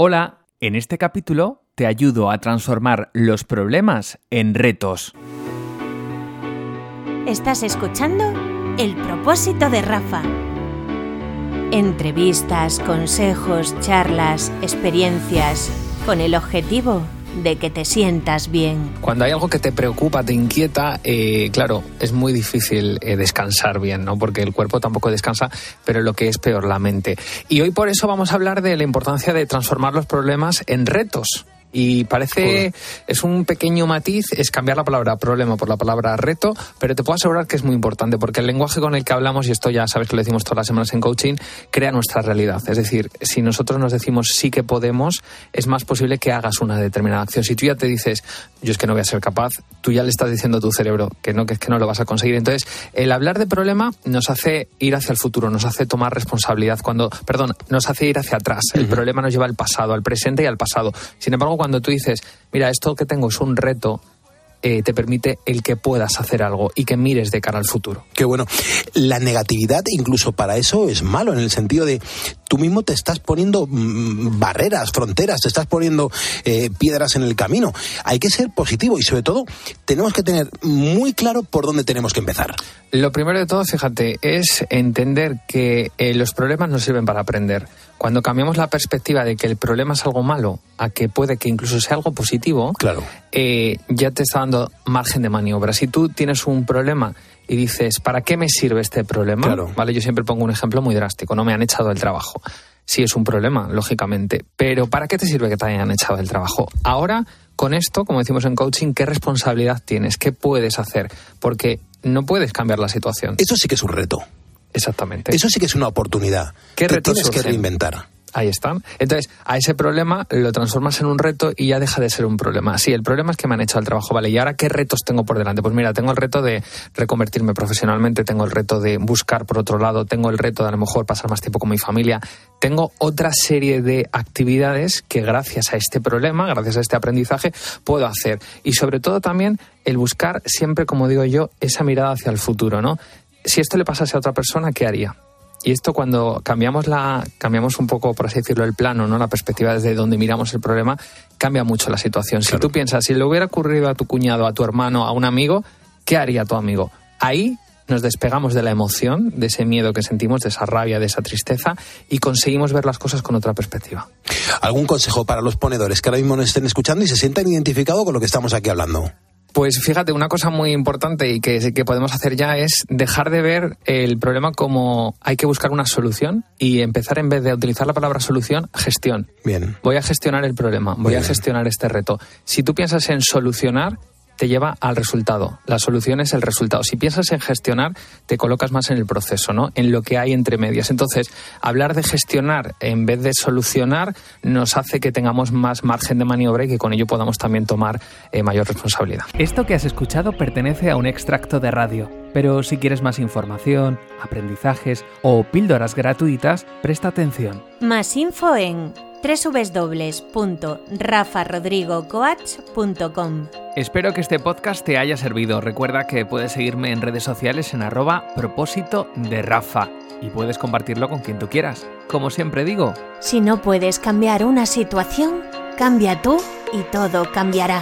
Hola, en este capítulo te ayudo a transformar los problemas en retos. Estás escuchando El propósito de Rafa. Entrevistas, consejos, charlas, experiencias, con el objetivo de que te sientas bien. Cuando hay algo que te preocupa, te inquieta, eh, claro, es muy difícil eh, descansar bien, ¿no? Porque el cuerpo tampoco descansa, pero lo que es peor, la mente. Y hoy por eso vamos a hablar de la importancia de transformar los problemas en retos. Y parece, es un pequeño matiz, es cambiar la palabra problema por la palabra reto, pero te puedo asegurar que es muy importante porque el lenguaje con el que hablamos, y esto ya sabes que lo decimos todas las semanas en coaching, crea nuestra realidad. Es decir, si nosotros nos decimos sí que podemos, es más posible que hagas una determinada acción. Si tú ya te dices, yo es que no voy a ser capaz, tú ya le estás diciendo a tu cerebro que no, que es que no lo vas a conseguir. Entonces, el hablar de problema nos hace ir hacia el futuro, nos hace tomar responsabilidad cuando, perdón, nos hace ir hacia atrás. El problema nos lleva al pasado, al presente y al pasado. Sin embargo, cuando tú dices, mira, esto que tengo es un reto, eh, te permite el que puedas hacer algo y que mires de cara al futuro. Qué bueno. La negatividad incluso para eso es malo, en el sentido de tú mismo te estás poniendo mm, barreras, fronteras, te estás poniendo eh, piedras en el camino. Hay que ser positivo y sobre todo tenemos que tener muy claro por dónde tenemos que empezar. Lo primero de todo, fíjate, es entender que eh, los problemas nos sirven para aprender. Cuando cambiamos la perspectiva de que el problema es algo malo a que puede que incluso sea algo positivo, claro. Eh, ya te está dando margen de maniobra. Si tú tienes un problema y dices, ¿para qué me sirve este problema? Claro. Vale, yo siempre pongo un ejemplo muy drástico, no me han echado el trabajo. Sí es un problema, lógicamente, pero ¿para qué te sirve que te hayan echado el trabajo? Ahora, con esto, como decimos en coaching, ¿qué responsabilidad tienes? ¿Qué puedes hacer? Porque no puedes cambiar la situación. Eso sí que es un reto. Exactamente. Eso sí que es una oportunidad. ¿Qué Te retos tienes que reinventar. Ahí está. Entonces, a ese problema lo transformas en un reto y ya deja de ser un problema. Sí, el problema es que me han echado el trabajo, ¿vale? ¿Y ahora qué retos tengo por delante? Pues mira, tengo el reto de reconvertirme profesionalmente, tengo el reto de buscar por otro lado, tengo el reto de a lo mejor pasar más tiempo con mi familia, tengo otra serie de actividades que gracias a este problema, gracias a este aprendizaje, puedo hacer. Y sobre todo también el buscar siempre, como digo yo, esa mirada hacia el futuro, ¿no? Si esto le pasase a otra persona, ¿qué haría? Y esto cuando cambiamos la cambiamos un poco, por así decirlo, el plano, ¿no? La perspectiva desde donde miramos el problema, cambia mucho la situación. Si tú piensas, si le hubiera ocurrido a tu cuñado, a tu hermano, a un amigo, ¿qué haría tu amigo? Ahí nos despegamos de la emoción, de ese miedo que sentimos, de esa rabia, de esa tristeza, y conseguimos ver las cosas con otra perspectiva. ¿Algún consejo para los ponedores que ahora mismo nos estén escuchando y se sientan identificados con lo que estamos aquí hablando? Pues fíjate, una cosa muy importante y que, que podemos hacer ya es dejar de ver el problema como hay que buscar una solución y empezar en vez de utilizar la palabra solución, gestión. Bien. Voy a gestionar el problema, voy a gestionar este reto. Si tú piensas en solucionar, te lleva al resultado. La solución es el resultado. Si piensas en gestionar, te colocas más en el proceso, ¿no? En lo que hay entre medias. Entonces, hablar de gestionar en vez de solucionar nos hace que tengamos más margen de maniobra y que con ello podamos también tomar eh, mayor responsabilidad. Esto que has escuchado pertenece a un extracto de radio, pero si quieres más información, aprendizajes o píldoras gratuitas, presta atención. Más info en www.rafarodrigocoach.com. Espero que este podcast te haya servido. Recuerda que puedes seguirme en redes sociales en arroba propósito de Rafa y puedes compartirlo con quien tú quieras. Como siempre digo, Si no puedes cambiar una situación, cambia tú y todo cambiará.